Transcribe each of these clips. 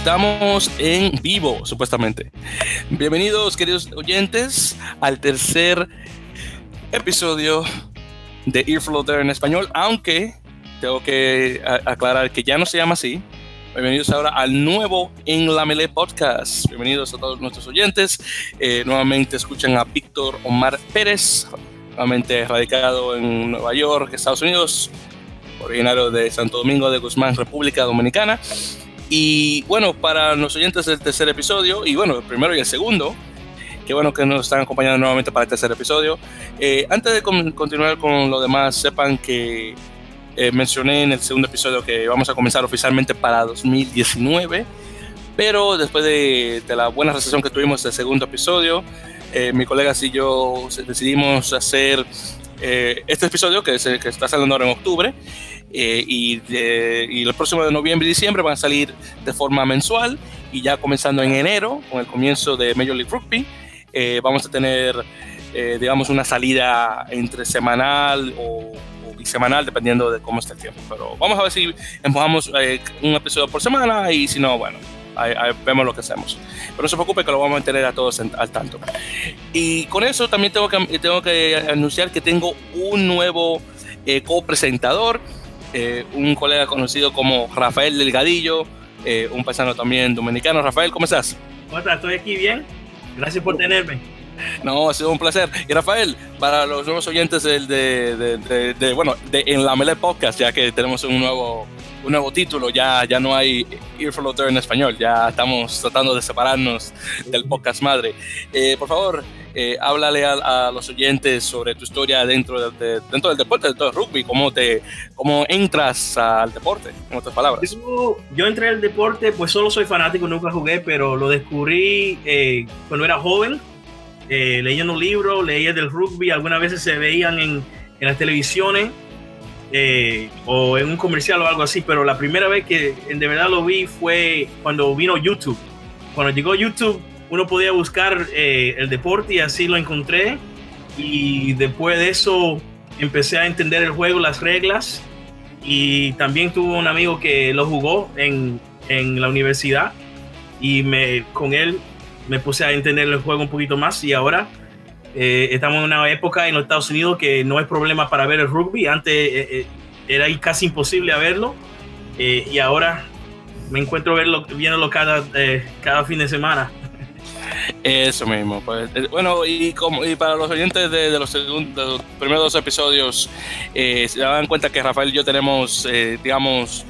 estamos en vivo, supuestamente. Bienvenidos, queridos oyentes, al tercer episodio de Earfloater en español, aunque tengo que aclarar que ya no se llama así. Bienvenidos ahora al nuevo En la Melee Podcast. Bienvenidos a todos nuestros oyentes. Eh, nuevamente escuchan a Víctor Omar Pérez, nuevamente radicado en Nueva York, Estados Unidos, originario de Santo Domingo de Guzmán, República Dominicana. Y bueno, para los oyentes del tercer episodio, y bueno, el primero y el segundo, qué bueno que nos están acompañando nuevamente para el tercer episodio. Eh, antes de continuar con lo demás, sepan que eh, mencioné en el segundo episodio que vamos a comenzar oficialmente para 2019, pero después de, la buena recepción que tuvimos del segundo episodio, eh, mi colega y yo decidimos hacer este episodio que, que está saliendo ahora en octubre eh, y, y los próximos de noviembre y diciembre van a salir de forma mensual y ya comenzando en enero con el comienzo de Major League Rugby eh, vamos a tener eh, digamos una salida entre semanal o, bisemanal dependiendo de cómo esté el tiempo. Pero vamos a ver si empujamos un episodio por semana y si no bueno ahí, vemos lo que hacemos. Pero no se preocupe que lo vamos a mantener a todos al tanto. Y con eso también tengo que, tengo que anunciar que tengo un nuevo copresentador eh, un colega conocido como Rafael Delgadillo, eh, un paisano también dominicano. Rafael, ¿cómo estás? ¿Cómo estás? Estoy aquí bien. Gracias por tenerme. No, ha sido un placer. Y Rafael, para los nuevos oyentes de, de, de, bueno, de En la Mele Podcast, ya que tenemos un nuevo, un nuevo título, ya, ya no hay Earfloater en español, ya estamos tratando de separarnos del podcast madre. Eh, por favor, eh, háblale a, los oyentes sobre tu historia dentro, de, dentro del deporte, dentro del rugby, cómo, te, cómo entras al deporte, en otras palabras. Yo, entré al deporte, pues solo soy fanático, nunca jugué, pero lo descubrí eh, cuando era joven, eh, leyendo libros, leía del rugby, algunas veces se veían en, en las televisiones. Eh, o en un comercial o algo así, pero la primera vez que de verdad lo vi fue cuando vino YouTube. Cuando llegó YouTube, uno podía buscar eh, el deporte y así lo encontré. Y después de eso empecé a entender el juego, las reglas. Y también tuve un amigo que lo jugó en, en la universidad. Y me, con él me puse a entender el juego un poquito más. Y ahora eh, estamos en una época en los Estados Unidos que no es problema para ver el rugby. Antes eh, era casi imposible verlo. y ahora me encuentro verlo, viéndolo cada, fin de semana. Eso mismo, pues eh, bueno, y para los oyentes de, los, segundos, primeros dos episodios, eh, se dan cuenta que Rafael y yo tenemos, eh, digamos,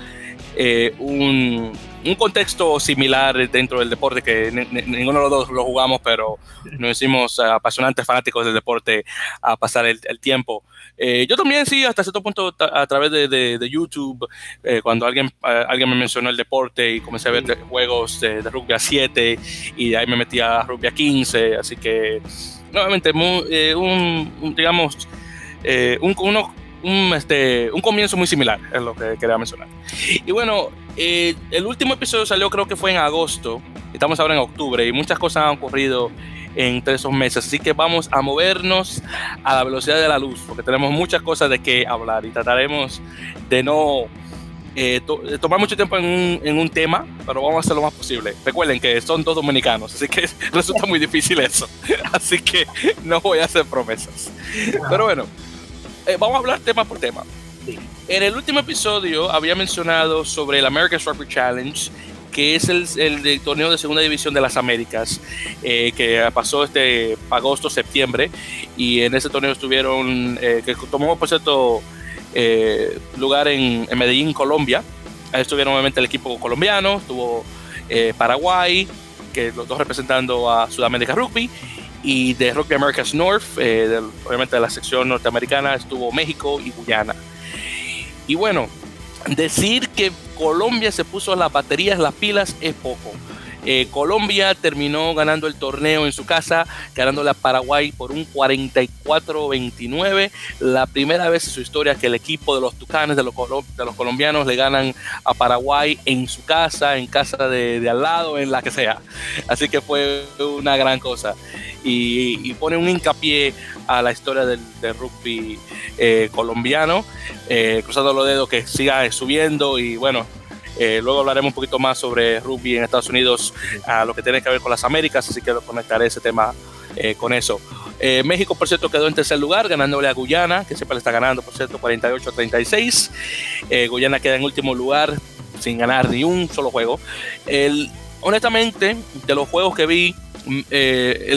un, un, contexto similar dentro del deporte, que ninguno de los dos lo jugamos, pero nos hicimos apasionantes fanáticos del deporte a pasar el, tiempo. Eh, yo también sí, hasta cierto punto a través de, de, YouTube, eh, cuando alguien, eh, alguien me mencionó el deporte y comencé a ver juegos de, rugby a 7 y de ahí me metí a rugby a 15, así que nuevamente un, digamos, un, uno, un, este, un comienzo muy similar, es lo que quería mencionar. Y bueno, el último episodio salió creo que fue en agosto, estamos ahora en octubre y muchas cosas han ocurrido entre esos meses. Así que vamos a movernos a la velocidad de la luz, porque tenemos muchas cosas de qué hablar y trataremos de no eh, tomar mucho tiempo en un, en un, tema, pero vamos a hacer lo más posible. Recuerden que son dos dominicanos, así que resulta muy difícil eso. Así que no voy a hacer promesas. Pero bueno, eh, vamos a hablar tema por tema. En el último episodio había mencionado sobre el American Rugby Challenge que es el, el torneo de segunda división de las Américas, eh, que pasó este agosto, septiembre, y en ese torneo estuvieron, eh, que tomó por cierto eh, lugar en, Medellín, Colombia. Ahí estuvieron obviamente el equipo colombiano, estuvo Paraguay, que los dos representando a Sudamérica Rugby, y de Rugby Americas North, obviamente de la sección norteamericana, estuvo México y Guyana. Y bueno, decir que Colombia se puso las baterías, las pilas, es poco. Eh, Colombia terminó ganando el torneo en su casa, ganándole a Paraguay por un 44-29. La primera vez en su historia que el equipo de los Tucanes, de los colombianos, le ganan a Paraguay en su casa, en casa de, al lado, en la que sea. Así que fue una gran cosa. Y, pone un hincapié a la historia del, rugby eh, colombiano, eh, cruzando los dedos que siga subiendo y bueno, Eh, luego hablaremos un poquito más sobre rugby en Estados Unidos, a lo que tiene que ver con las Américas, así que lo conectaré ese tema con eso. México, por cierto, quedó en tercer lugar, ganándole a Guyana, que siempre le está ganando, por cierto, 48-36. Guyana queda en último lugar, sin ganar ni un solo juego. El, honestamente, de los juegos que vi, mm,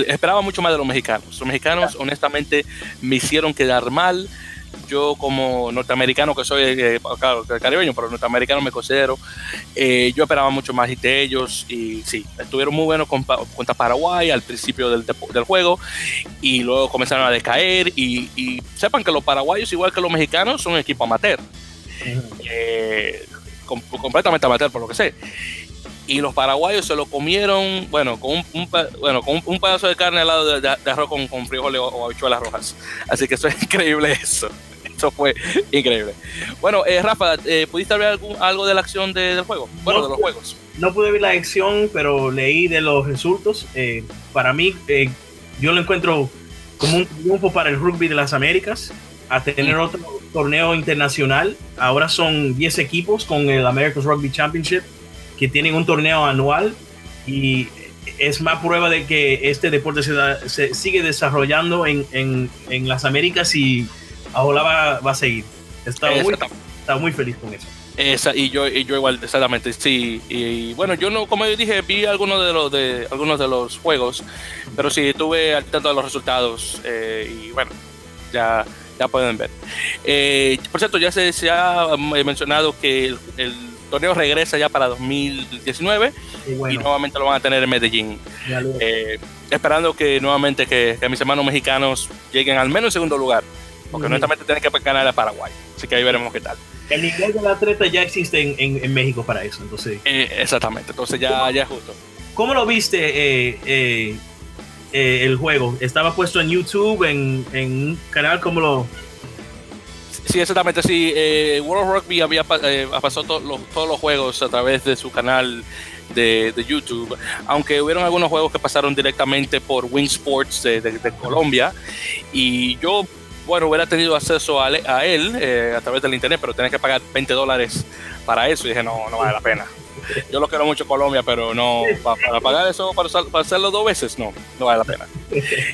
esperaba mucho más de los mexicanos. Los mexicanos, honestamente, me hicieron quedar mal yo como norteamericano que soy, eh, claro, caribeño, pero norteamericano me considero, eh, yo esperaba mucho más de ellos y sí, estuvieron muy buenos contra Paraguay al principio del, del, juego y luego comenzaron a decaer y, sepan que los paraguayos, igual que los mexicanos, son un equipo amateur. Eh, completamente amateur por lo que sé y los paraguayos se lo comieron, bueno, con un, bueno, con un, pedazo de carne al lado de, arroz con, con frijoles o, habichuelas rojas. Así que eso es increíble eso. Eso fue increíble. Bueno, eh, Rafa, eh, ¿pudiste ver algo de la acción del juego? Bueno, de los juegos. No pude ver la acción, pero leí de los resultados. Eh, para mí, yo lo encuentro como un triunfo para el rugby de las Américas a tener otro torneo internacional. Ahora son 10 equipos con el America's Rugby Championship que tienen un torneo anual y es más prueba de que este deporte se, sigue desarrollando en, en, en, las Américas y ahora va, va a seguir. Está muy, está muy feliz con eso. Esa, y yo y yo igual exactamente sí y, bueno yo no como yo dije vi algunos de los de algunos de los juegos pero sí estuve al tanto de los resultados eh, y bueno ya ya pueden ver eh, por cierto ya se, se ha mencionado que el torneo regresa ya para 2019 y nuevamente lo van a tener en Medellín. Eh, esperando que nuevamente que, mis hermanos mexicanos lleguen al menos en segundo lugar, porque honestamente tienen que ganar a Paraguay. Así que ahí veremos qué tal. El nivel del atleta ya existe en, en, México para eso, entonces. Eh, exactamente, entonces ya, ya es justo. ¿Cómo lo viste eh, el juego? ¿Estaba puesto en YouTube, en, en un canal? ¿Cómo lo, Sí, exactamente, sí. Eh, World of Rugby había eh, pasado todos los juegos a través de su canal de, YouTube, aunque hubieron algunos juegos que pasaron directamente por Wing Sports de, Colombia. Y yo, bueno, hubiera tenido acceso a, él eh, a través del internet, pero tenía que pagar 20 dólares para eso. Y dije, no, no vale la pena. Yo lo quiero mucho Colombia, pero no, para, pagar eso, para, hacerlo dos veces, no, no vale la pena.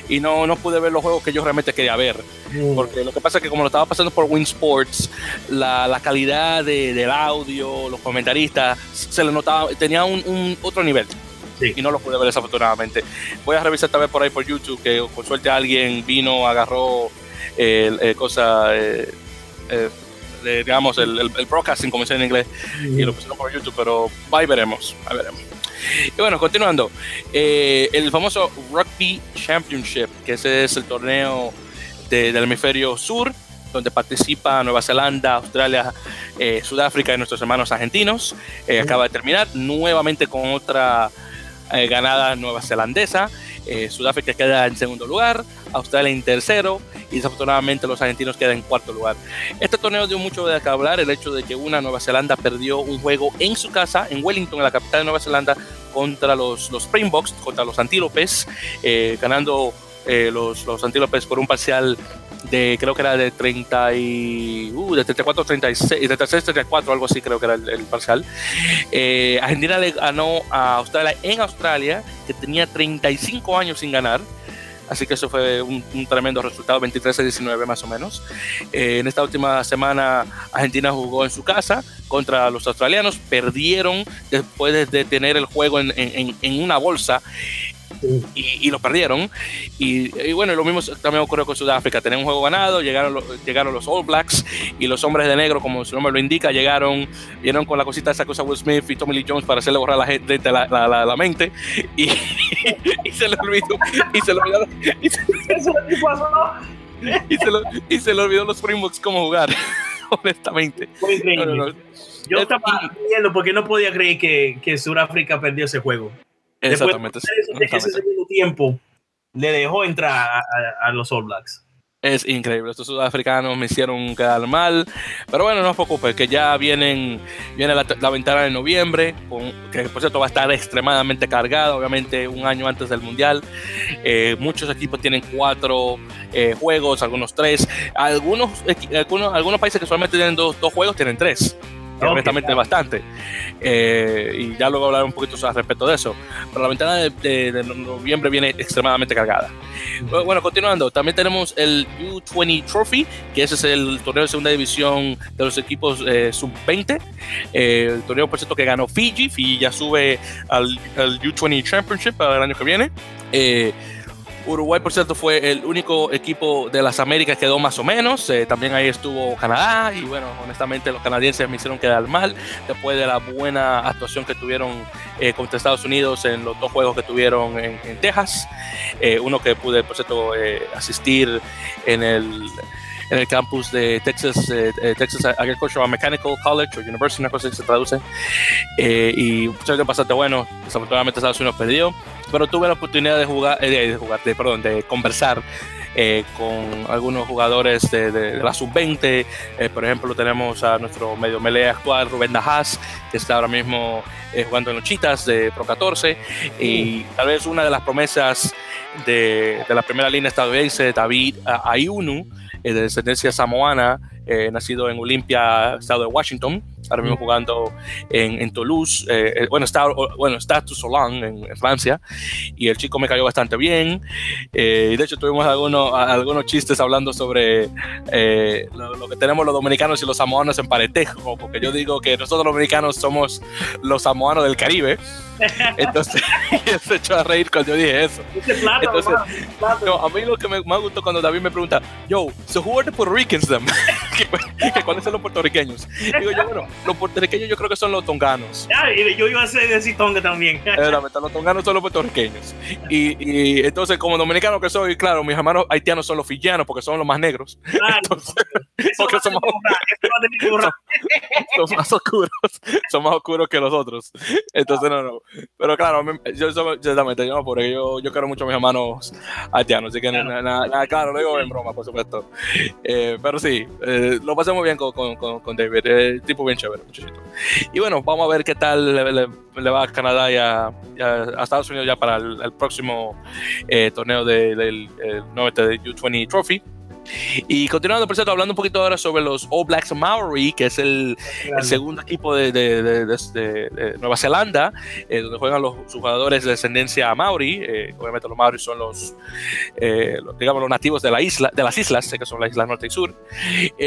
Y no, no pude ver los juegos que yo realmente quería ver. Mm. Porque lo que pasa es que como lo estaba pasando por Win Sports, la, la calidad de, del audio, los comentaristas, se le notaba, tenía un, otro nivel. y no lo pude ver desafortunadamente. Voy a revisar también por ahí por YouTube que con suerte alguien vino, agarró el, eh, cosa, eh, eh, digamos, el, el, broadcasting, como se en inglés, y lo pusieron por YouTube, pero ahí veremos, ahí veremos. Y bueno, continuando, eh, el famoso Rugby Championship, que ese es el torneo del hemisferio sur, donde participa Nueva Zelanda, Australia, eh, Sudáfrica y nuestros hermanos argentinos, eh, acaba de terminar nuevamente con otra ganada nueva zelandesa. Sudáfrica queda en segundo lugar, Australia en tercero y desafortunadamente los argentinos quedan en cuarto lugar. Este torneo dio mucho de qué hablar, el hecho de que una Nueva Zelanda perdió un juego en su casa, en Wellington, en la capital de Nueva Zelanda, contra los, los Springboks, contra los Antílopes, eh, ganando eh, los, los Antílopes por un parcial de creo que era de 30 y uh, de 34 36 de 36 34 algo así creo que era el, parcial. Eh, Argentina le ganó a Australia en Australia que tenía 35 años sin ganar. Así que eso fue un, tremendo resultado, 23 a 19 más o menos. Eh, en esta última semana Argentina jugó en su casa contra los australianos, perdieron después de tener el juego en, en una bolsa y, lo perdieron. Y, bueno, lo mismo también ocurrió con Sudáfrica. Tenían un juego ganado, llegaron, los, llegaron los All Blacks y los hombres de negro, como su nombre lo indica, llegaron, vieron con la cosita esa cosa Will Smith y Tommy Lee Jones para hacerle borrar la gente la, la, la, mente y, se le olvidó. Y se le olvidó. Y se, y se, le olvidó los Springboks cómo jugar, honestamente. Yo estaba viendo porque no podía creer que, que Sudáfrica perdió ese juego. Exactamente. ese segundo tiempo le dejó entrar a, los All Blacks. Es increíble, estos sudafricanos me hicieron quedar mal, pero bueno, no se preocupe, que ya vienen, viene la, ventana de noviembre, que por cierto va a estar extremadamente cargada, obviamente un año antes del Mundial. Eh, muchos equipos tienen cuatro eh, juegos, algunos tres, algunos, algunos, algunos países que solamente tienen dos, dos juegos tienen tres. Honestamente es bastante. Eh, y ya luego hablar un poquito al respecto de eso. Pero la ventana de, noviembre viene extremadamente cargada. Bueno, continuando, también tenemos el U20 Trophy, que ese es el torneo de segunda división de los equipos eh, sub-20. Eh, el torneo, por cierto, que ganó Fiji. Fiji ya sube al, al U20 Championship para el año que viene. Uruguay, por cierto, fue el único equipo de las Américas que quedó más o menos. Eh, también ahí estuvo Canadá y bueno, honestamente los canadienses me hicieron quedar mal después de la buena actuación que tuvieron eh, contra Estados Unidos en los dos juegos que tuvieron en, Texas. Eh, uno que pude, por cierto, asistir en el en el campus de Texas, Texas Agricultural Mechanical College o University, una cosa que se traduce. y muchas bastante bueno. Desafortunadamente Estados Unidos perdió pero tuve la oportunidad de jugar, eh, de, jugar, de, perdón, de conversar eh, con algunos jugadores de, la sub-20. Eh, por ejemplo, tenemos a nuestro medio melee actual, Rubén Dajas, que está ahora mismo jugando en los Chitas de Pro 14. Y tal vez una de las promesas de, la primera línea estadounidense, David Ayunu, de descendencia samoana, nacido en Olympia, estado de Washington ahora mismo jugando en, en Toulouse, eh, eh, bueno, está, bueno, está Toussaint en, Francia, y el chico me cayó bastante bien. Eh, y de hecho tuvimos algunos, algunos chistes hablando sobre lo, que tenemos los dominicanos y los samoanos en paretejo, porque yo digo que nosotros los dominicanos somos los samoanos del Caribe. Entonces, se echó a reír cuando yo dije eso. Entonces, no, a mí lo que me, más gustó cuando David me pregunta, yo, so who are the Puerto Ricans then? que, cuáles son los puertorriqueños. Digo yo, bueno, los puertorriqueños yo creo que son los tonganos. yo iba a decir tonga también. los tonganos son los puertorriqueños. Y, y, entonces, como dominicano que soy, claro, mis hermanos haitianos son los fillanos porque son los más negros. entonces, porque son más, son más oscuros. Son más oscuros que los otros. Entonces, no, no. Pero claro, yo, exactamente, yo, porque yo, yo quiero mucho a mis hermanos haitianos. Así que, claro, nada, claro lo digo en broma, por supuesto. Eh, pero sí, eh, lo pasé muy bien con, con, con David. Eh, tipo bien chévere, muchachito. Y bueno, vamos a ver qué tal le, va a Canadá y a, Estados Unidos ya para el, próximo eh, torneo del de, 90 de U20 Trophy. Y continuando, por cierto, hablando un poquito ahora sobre los All Blacks Maori, que es el, segundo equipo de, Nueva Zelanda, eh, donde juegan los, jugadores de descendencia Maori. Eh, obviamente los Maori son eh, los, digamos, los nativos de, la isla, de las islas, que son las islas norte y sur.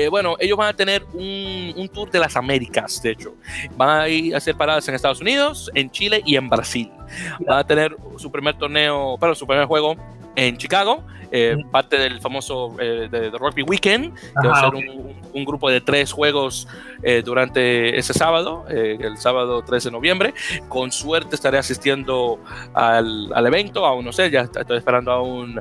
bueno, ellos van a tener un, un, tour de las Américas, de hecho. Van a ir a hacer paradas en Estados Unidos, en Chile y en Brasil. Van a tener su primer torneo, pero su primer juego en Chicago, eh, parte del famoso eh, de, Rugby Weekend, que va a ser un, grupo de tres juegos eh, durante ese sábado, el sábado 13 de noviembre. Con suerte estaré asistiendo al, al evento, aún no sé, ya estoy esperando aún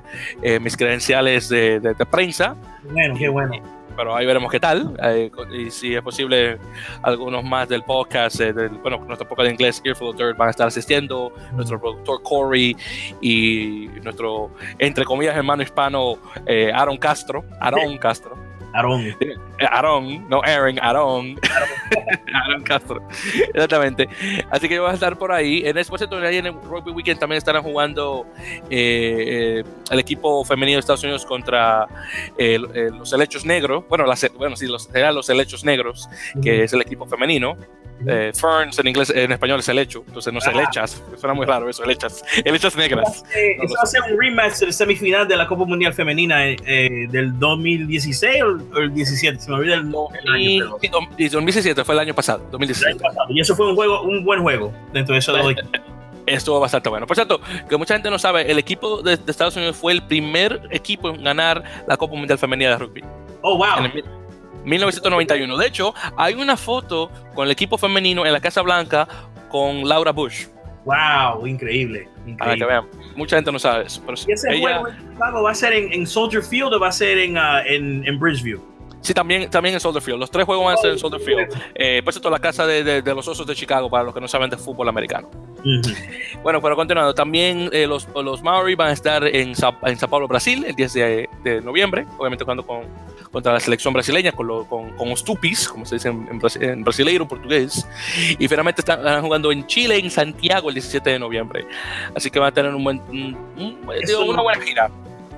mis credenciales de, de, de prensa. Bueno, qué bueno pero ahí veremos qué tal. Eh, y si es posible, algunos más del podcast, eh, del, bueno, nuestro podcast de inglés, Earful of Dirt, van a estar asistiendo, nuestro productor Corey y nuestro, entre comillas, hermano hispano, eh, Aaron Castro. Aaron Castro. Aarón. Aarón, no Aaron, Aarón. Aaron Castro. Exactamente. Así que yo voy a estar por ahí. En este ahí en el Rugby Weekend también estarán jugando eh, eh, el equipo femenino de Estados Unidos contra eh, los helechos negros. Bueno, bueno sí, los, eran los helechos negros, que es el equipo femenino. Eh, ferns en inglés, en español es helecho, entonces no es helechas, suena muy raro eso, helechas, helechas negras. Eso hace un rematch del semifinal de la Copa Mundial Femenina eh, eh del 2016 o el 17, se me olvida el, año. 2017 fue el año pasado, 2017. Y eso fue un juego, un buen juego dentro de eso de hoy. Estuvo bastante bueno. Por cierto, que mucha gente no sabe, el equipo de, Estados Unidos fue el primer equipo en ganar la Copa Mundial Femenina de Rugby. Oh, wow. 1991. De hecho, hay una foto con el equipo femenino en la Casa Blanca con Laura Bush. ¡Wow! Increíble. increíble. vean. Mucha gente no sabe eso. Pero ¿Y ese juego va a ser en, Soldier Field o va a ser en, uh, en, en Bridgeview? Sí, también, también en Soldier Field. Los tres juegos van a ser en Soldier Field. Eh, por cierto, la casa de, los osos de Chicago, para los que no saben de fútbol americano. Bueno, pero continuando, también eh, los, los Maori van a estar en, Sao, en Sao Paulo, Brasil, el 10 de, de noviembre, obviamente jugando con, contra la selección brasileña, con, lo, con, con los tupis, como se dice en, en, brasileiro, portugués. Y finalmente están, jugando en Chile, en Santiago, el 17 de noviembre. Así que van a tener un buen, una buena gira.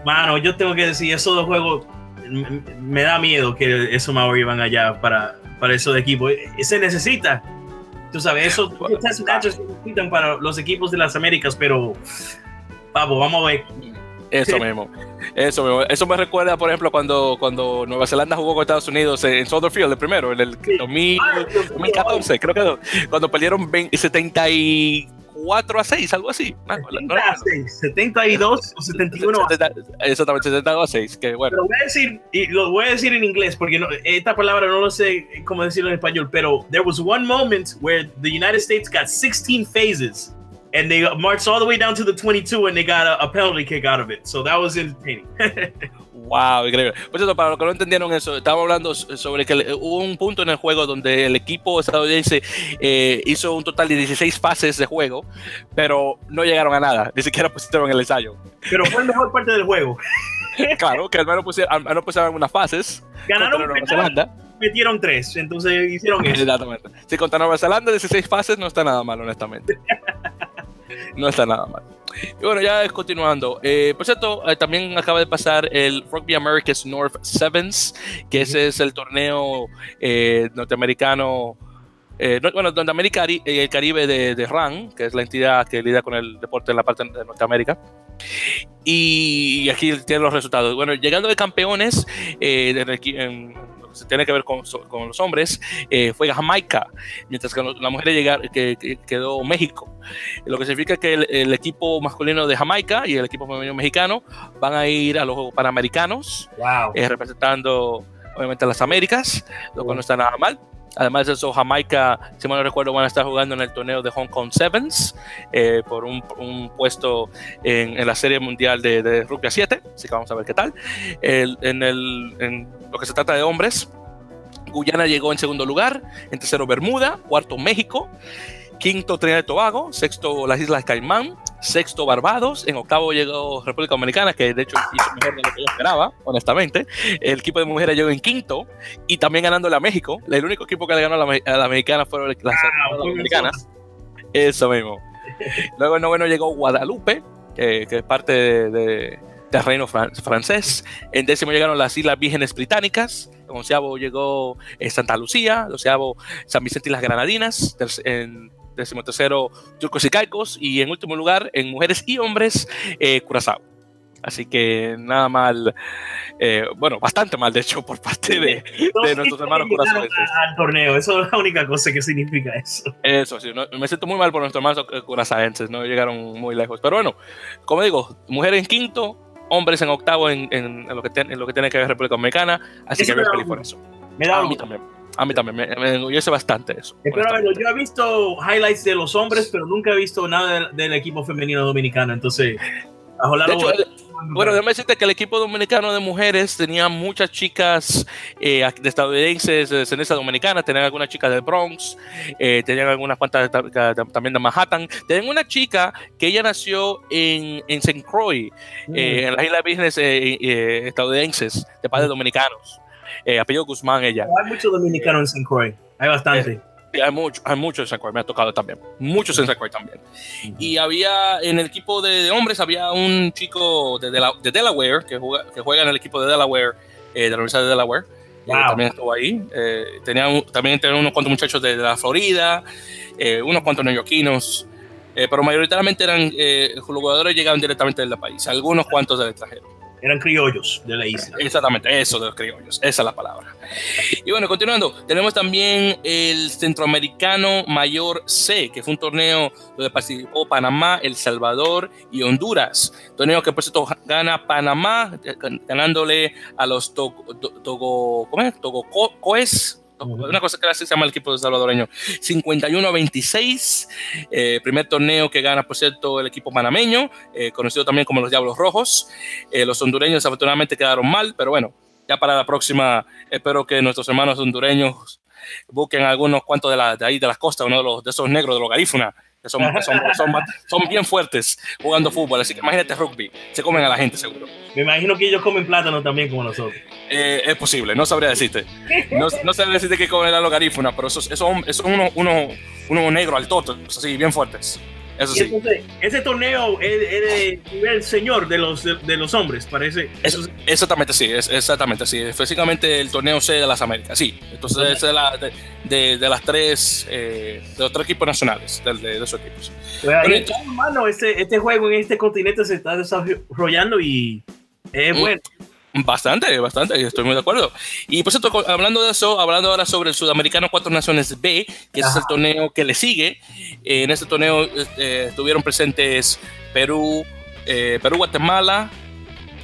Mano, yo tengo que decir, esos dos juegos me da miedo que esos Maori van allá para, para esos equipos. Se necesita. Tú sabes, esos matches se necesitan para los equipos de las Américas, pero vamos, vamos a ver. Eso mismo. Eso mismo. Eso me recuerda, por ejemplo, cuando, cuando Nueva Zelanda jugó con Estados Unidos en Soldier Field, el primero, en el 2014, creo que cuando perdieron 70 y 4 a 6, algo así. 70 a 6, 72 o 71 Exactamente, 72 a 6. Que bueno. Lo voy a decir, y lo voy a decir en inglés porque no, esta palabra no lo sé cómo decirlo en español, pero there was one moment where the United States got 16 phases and they marched all the way down to the 22 and they got a, a penalty kick out of it. So that was entertaining. Wow, increíble. Por cierto, para los que no entendieron eso, estaba hablando sobre que hubo un punto en el juego donde el equipo estadounidense eh, hizo un total de 16 fases de juego, pero no llegaron a nada, ni siquiera pusieron el ensayo. Pero fue la mejor parte del juego. claro, que al menos pusieron, al menos pusieron unas fases. Ganaron Nueva Zelanda. Metieron tres, entonces hicieron eso. Exactamente. Si contra Nueva Zelanda 16 fases no está nada mal, honestamente. No está nada mal. Y bueno, ya continuando. Eh, por cierto, eh, también acaba de pasar el Rugby Americas North Sevens, que ese es el torneo eh, norteamericano. bueno, donde América y el Caribe de, de, RAN, que es la entidad que lidia con el deporte en la parte de Norteamérica. Y, aquí tienen los resultados. Bueno, llegando de campeones en, en se tiene que ver con, con los hombres, eh, fue Jamaica, mientras que la mujer llegar, que, quedó México. Lo que significa que el, equipo masculino de Jamaica y el equipo femenino mexicano van a ir a los Juegos Panamericanos, eh, representando obviamente a las Américas, lo cual no está nada mal. Además de eso, Jamaica, si mal no recuerdo, van a estar jugando en el torneo de Hong Kong Sevens eh, por un, puesto en, la Serie Mundial de, de, Rugby 7. Así que vamos a ver qué tal. En lo que se trata de hombres, Guyana llegó en segundo lugar, en tercero Bermuda, cuarto México, quinto Trinidad y Tobago, sexto las Islas Caimán, sexto Barbados, en octavo llegó República Dominicana, que de hecho hizo mejor de lo que yo esperaba, honestamente. El equipo de mujeres llegó en quinto y también ganándole a México. El único equipo que le ganó a la, a mexicana fueron las, ah, americanas. Eso mismo. Luego en noveno llegó Guadalupe, que, es parte de, del reino francés. En décimo llegaron las Islas Vírgenes Británicas. En onceavo llegó eh, Santa Lucía. Doceavo San Vicente y las Granadinas. En decimotercero turcos y caicos y en último lugar en mujeres y hombres eh, Curazao. Así que nada mal, eh, bueno, bastante mal de hecho por parte de, nuestros hermanos curazaenses. Al torneo, eso es la única cosa que significa eso. Eso, sí, me siento muy mal por nuestros hermanos curazaenses, no llegaron muy lejos. Pero bueno, como digo, mujeres en quinto, hombres en octavo en, en, lo, que en lo que tiene que ver República Dominicana, así que me feliz por eso. Me da a mí también. A mí también, me, me enorgullece bastante eso. Pero yo he visto highlights de los hombres, pero nunca he visto nada del, equipo femenino dominicano. Entonces, de hecho, bueno, déjame decirte que el equipo dominicano de mujeres tenía muchas chicas eh, de estadounidenses de descendencia dominicana, tenían algunas chicas del Bronx, eh, tenían algunas cuantas también de Manhattan. Tenían una chica que ella nació en, en St. Croix, mm. eh, en las Islas Vírgenes estadounidenses, de padres dominicanos eh, apellido Guzmán ella. Hay muchos dominicanos en San Croix, hay bastante. Eh, hay muchos hay mucho en San Croix, me ha tocado también. Muchos en San Croix también. Y había, en el equipo de, hombres, había un chico de, de, Delaware que juega, que juega en el equipo de Delaware, eh, de la Universidad de Delaware. Eh, también estuvo ahí. tenían, también tenían unos cuantos muchachos de, la Florida, unos cuantos neoyorquinos. pero mayoritariamente eran jugadores llegaban directamente del país, algunos cuantos del extranjero eran criollos de la isla. Exactamente, eso de los criollos, esa es la palabra. Y bueno, continuando, tenemos también el Centroamericano Mayor C, que fue un torneo donde participó Panamá, El Salvador y Honduras. Torneo que por cierto gana Panamá, ganándole a los Togo, ¿cómo es? Togo Coes una cosa que se llama el equipo de salvadoreño. 51 a 26. Eh, primer torneo que gana, por cierto, el equipo panameño, eh, conocido también como los Diablos Rojos. Eh, los hondureños afortunadamente quedaron mal, pero bueno, ya para la próxima espero que nuestros hermanos hondureños busquen algunos cuantos de, la, de ahí de las costas, uno de, los, de esos negros de los garífuna, que son, son, bien fuertes jugando fútbol. Así que imagínate rugby, se comen a la gente seguro. Me imagino que ellos comen plátano también como nosotros. Eh, es posible, no sabría decirte. No, no sabría decirte que comen la logarífuna, pero esos, son unos uno, uno, uno negros al toto, así, bien fuertes. Eso sí. Entonces, ese torneo es, el señor de los, de, los hombres, parece. exactamente, sí, es, exactamente, sí. Físicamente el torneo C de las Américas, sí. Entonces es de, la, de, de, las tres, eh, de los tres equipos nacionales, de, de esos equipos. Pues hermano, este, este juego en este continente se está desarrollando y es mm. bueno. Bastante, bastante, estoy muy de acuerdo. Y por cierto, hablando de eso, hablando ahora sobre el Sudamericano Cuatro Naciones B, que es el torneo que le sigue, eh, en este torneo eh, estuvieron presentes Perú, eh, Perú, Guatemala,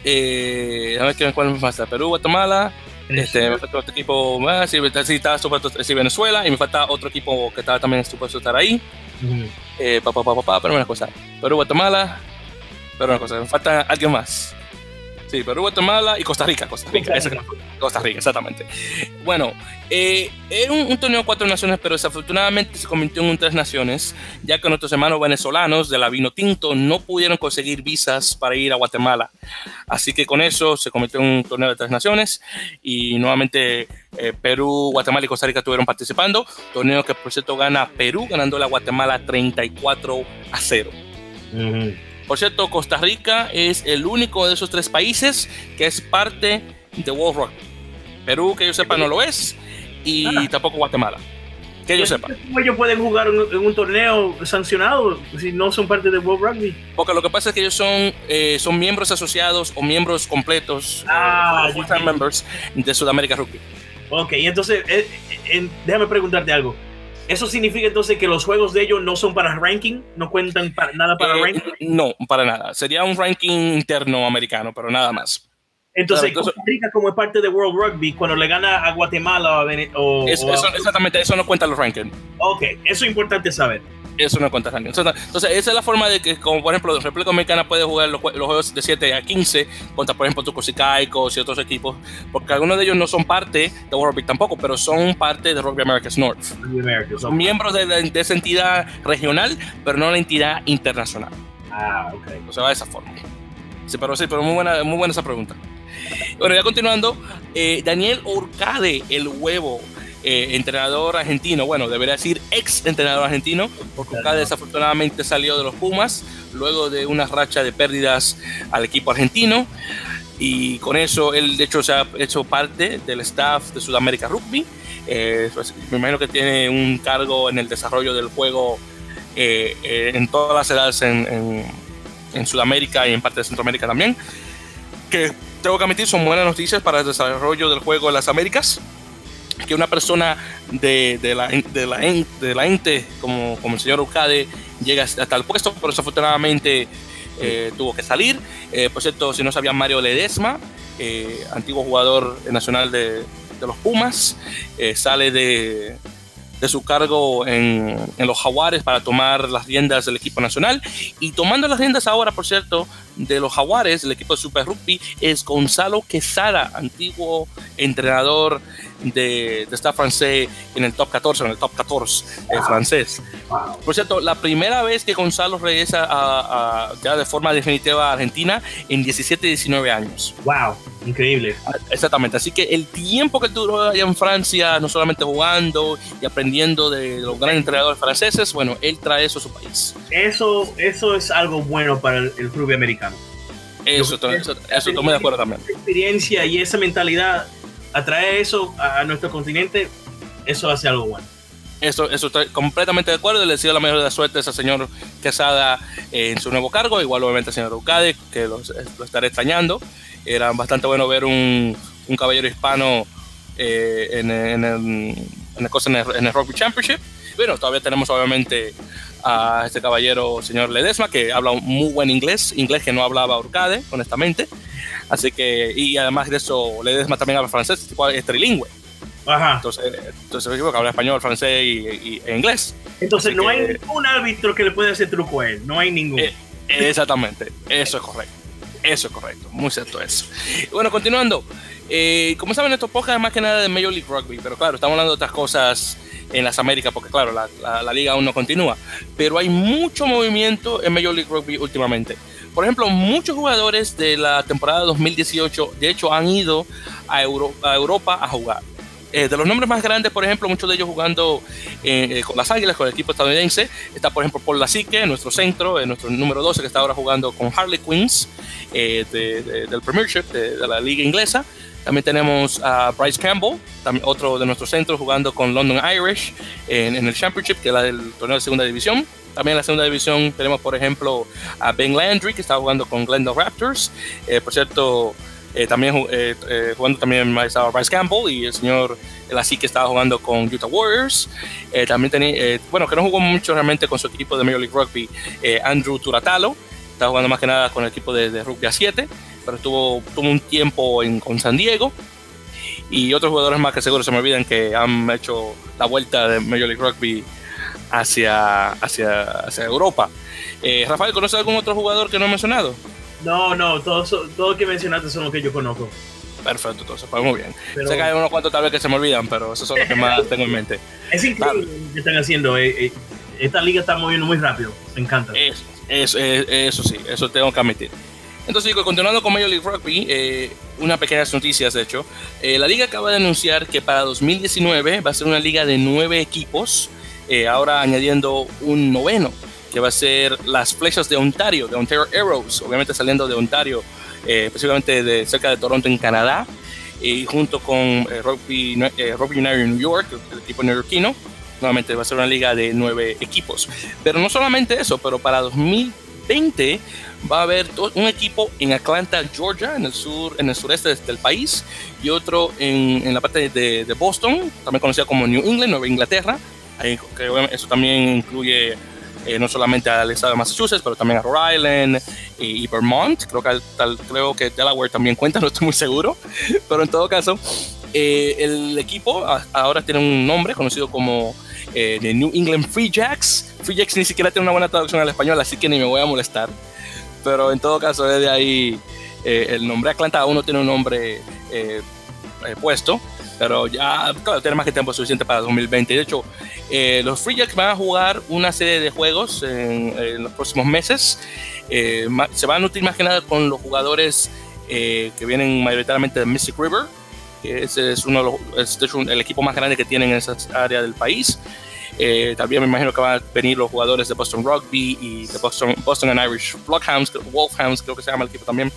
eh, a ver qué me falta, Perú, Guatemala, este, me falta otro equipo más, sí, sí, estaba supuesto, sí, Venezuela, y me falta otro equipo que estaba también supuesto estar ahí. Uh pa, pa, pa, pa, pero una cosa, Perú, Guatemala, pero una cosa, me falta alguien más. Sí, Perú, Guatemala y Costa Rica. Costa Rica, Costa Rica, exactamente. Bueno, eh, era un, torneo de cuatro naciones, pero desafortunadamente se convirtió en un tres naciones, ya que nuestros hermanos venezolanos de la Vino Tinto no pudieron conseguir visas para ir a Guatemala. Así que con eso se convirtió en un torneo de tres naciones y nuevamente eh, Perú, Guatemala y Costa Rica estuvieron participando. Torneo que por cierto gana Perú, ganando la Guatemala 34 a 0. Por cierto, Costa Rica es el único de esos tres países que es parte de World Rugby. Perú, que yo sepa, no lo es, y ah. tampoco Guatemala. Que yo sepa. ¿Cómo ellos pueden jugar en un torneo sancionado si no son parte de World Rugby? Porque lo que pasa es que ellos son, eh, son miembros asociados o miembros completos, ah, full-time members de Sudamérica Rugby. Ok, entonces, eh, eh, déjame preguntarte algo. ¿Eso significa entonces que los juegos de ellos no son para ranking? ¿No cuentan para, nada para eh, ranking? No, para nada. Sería un ranking interno americano, pero nada más. Entonces, Costa Rica, como es parte de World Rugby, cuando le gana a Guatemala o, exactamente, eso no cuenta los rankings. Ok, eso es importante saber. Eso no cuenta ranking. Entonces, esa es la forma de que, como por ejemplo, República Dominicana puede jugar los, juegos de 7 a 15 contra, por ejemplo, Tucos y Caicos y otros equipos, porque algunos de ellos no son parte de World Rugby tampoco, pero son parte de Rugby Americas North. son miembros de, esa entidad regional, pero no la entidad internacional. Ah, ok. O sea, va de esa forma. Sí, pero sí, pero muy buena, muy buena esa pregunta. Bueno, ya continuando, eh, Daniel Orcade, el huevo, eh, entrenador argentino, bueno, debería decir ex entrenador argentino, porque acá desafortunadamente salió de los Pumas luego de una racha de pérdidas al equipo argentino. Y con eso él, de hecho, se ha hecho parte del staff de Sudamérica Rugby. Eh, pues, me imagino que tiene un cargo en el desarrollo del juego eh, en todas las edades en, en, Sudamérica y en parte de Centroamérica también. Que tengo que admitir son buenas noticias para el desarrollo del juego en las Américas que una persona de, la, de, la, de la ente como, como el señor Eucade llega hasta el puesto, pero desafortunadamente eh, tuvo que salir. Eh, por cierto, si no sabían, Mario Ledesma, eh, antiguo jugador nacional de, de los Pumas, sale de, de su cargo en, en, los Jaguares para tomar las riendas del equipo nacional. Y tomando las riendas ahora, por cierto, de los Jaguares, el equipo de Super Rugby, es Gonzalo Quesada, antiguo entrenador de, de staff francés en el top 14, en el top 14 eh, francés. Por cierto, la primera vez que Gonzalo regresa a, ya de forma definitiva a Argentina en 17, 19 años. ¡Wow! Increíble. Ah, exactamente. Así que el tiempo que duró allá en Francia, no solamente jugando y aprendiendo de los grandes entrenadores franceses, bueno, él trae eso a su país. Eso, eso es algo bueno para el, el rugby americano. Eso, eso, eso, estoy de acuerdo también. experiencia y esa mentalidad atrae eso a, nuestro continente, eso hace algo bueno. Eso, eso estoy completamente de acuerdo. Le deseo la mejor de la suerte a ese señor Quesada en su nuevo cargo. Igual, obviamente, al señor Eucade, que lo, estaré extrañando. Era bastante bueno ver un, un caballero hispano eh, en, en, el, en, el, en, el, Rugby Championship. Bueno, todavía tenemos, obviamente, a este caballero, señor Ledesma, que habla muy buen inglés, inglés que no hablaba Urcade, honestamente. Así que, y además de eso, Ledesma también habla francés, es trilingüe. Ajá. Entonces, entonces que habla español, francés y, e inglés. Entonces, no hay ningún árbitro que le pueda hacer truco a él, no hay ningún. Eh, exactamente, eso es correcto. Eso es correcto, muy cierto eso. bueno, continuando. Eh, como saben, estos podcast es más que nada de Major League Rugby, pero claro, estamos hablando de otras cosas en las Américas, porque claro, la, la, liga aún no continúa. Pero hay mucho movimiento en Major League Rugby últimamente. Por ejemplo, muchos jugadores de la temporada 2018, de hecho, han ido a, a Europa a jugar. Eh, de los nombres más grandes, por ejemplo, muchos de ellos jugando eh, con las Águilas, con el equipo estadounidense, está por ejemplo Paul Lasique, nuestro centro, nuestro número 12, que está ahora jugando con Harley Queens del Premiership, de, la liga inglesa. También tenemos a Bryce Campbell, otro de nuestros centros, jugando con London Irish en, el Championship, que es la del torneo de segunda división. También en la segunda división tenemos, por ejemplo, a Ben Landry, que está jugando con Glendale Raptors. por cierto, eh, también eh, eh, jugando también estaba Bryce Campbell y el señor el así que estaba jugando con Utah Warriors. también tenía, bueno, que no jugó mucho realmente con su equipo de Major League Rugby, Andrew Turatalo. Estaba jugando más que nada con el equipo de, Rugby a 7, pero estuvo, tuvo un tiempo en, con San Diego. Y otros jugadores más que seguro se me olvidan que han hecho la vuelta de Major League Rugby hacia, hacia, hacia Europa. Rafael, ¿conoces algún otro jugador que no he mencionado? No, no, todo lo que mencionaste son los que yo conozco. Perfecto, entonces, pues muy bien. sé que hay unos cuantos tal vez que se me olvidan, pero esos son los que más tengo en mente. Es increíble lo que están haciendo. Eh, eh, esta liga está moviendo muy rápido. Me encanta. Eso, eso, sí, eso tengo que admitir. Entonces, continuando con Major League Rugby, eh, unas pequeñas noticias, de hecho. la liga acaba de anunciar que para 2019 va a ser una liga de nueve equipos, ahora añadiendo un noveno que va a ser las flechas de Ontario, de Ontario Arrows, obviamente saliendo de Ontario, eh, específicamente de cerca de Toronto en Canadá, y junto con eh, Rugby, eh, Rugby, United New York, el equipo neoyorquino, nuevamente va a ser una liga de nueve equipos. Pero no solamente eso, pero para 2020 va a haber un equipo en Atlanta, Georgia, en el sur, en el sureste del país, y otro en, en la parte de, de, Boston, también conocida como New England, Nueva Inglaterra. Eso también incluye eh, no solamente al estado de Massachusetts, pero también a Rhode Island y, Vermont. Creo que, tal, creo que Delaware también cuenta, no estoy muy seguro. Pero en todo caso, eh, el equipo ahora tiene un nombre conocido como eh, The New England Free Jacks. Free Jacks ni siquiera tiene una buena traducción al español, así que ni me voy a molestar. Pero en todo caso, desde ahí el nombre Atlanta uno tiene un nombre puesto pero ya, claro, tiene más que tiempo suficiente para 2020. De hecho, eh, los Free Jacks van a jugar una serie de juegos en, los próximos meses. Eh, se van a nutrir más que nada con los jugadores eh, que vienen mayoritariamente de Mystic River, que ese es uno de los, es el equipo más grande que tienen en esa área del país. también me imagino que van a venir los jugadores de Boston Rugby y de Boston, Boston and Irish Bloodhounds, Wolfhounds, creo que se llama el equipo también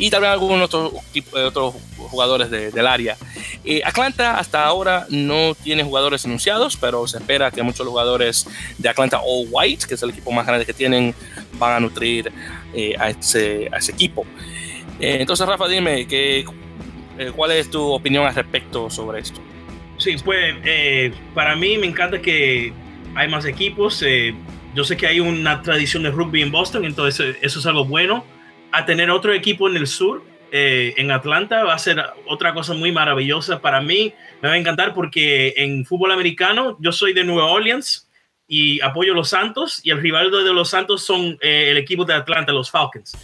y también algunos otros, otros jugadores del área. Eh, Atlanta hasta ahora no tiene jugadores anunciados, pero se espera que muchos jugadores de Atlanta All White, que es el equipo más grande que tienen, van a nutrir eh, a, ese, a, ese, equipo. Eh, entonces, Rafa, dime, que, ¿cuál es tu opinión al respecto sobre esto? Sí, pues para mí me encanta que hay más equipos. yo sé que hay una tradición de rugby en Boston, entonces eso es algo bueno a tener otro equipo en el sur, eh, en Atlanta, va a ser otra cosa muy maravillosa para mí. Me va a encantar porque en fútbol americano yo soy de Nueva Orleans y apoyo a los Santos y el rival de los Santos son eh, el equipo de Atlanta, los Falcons.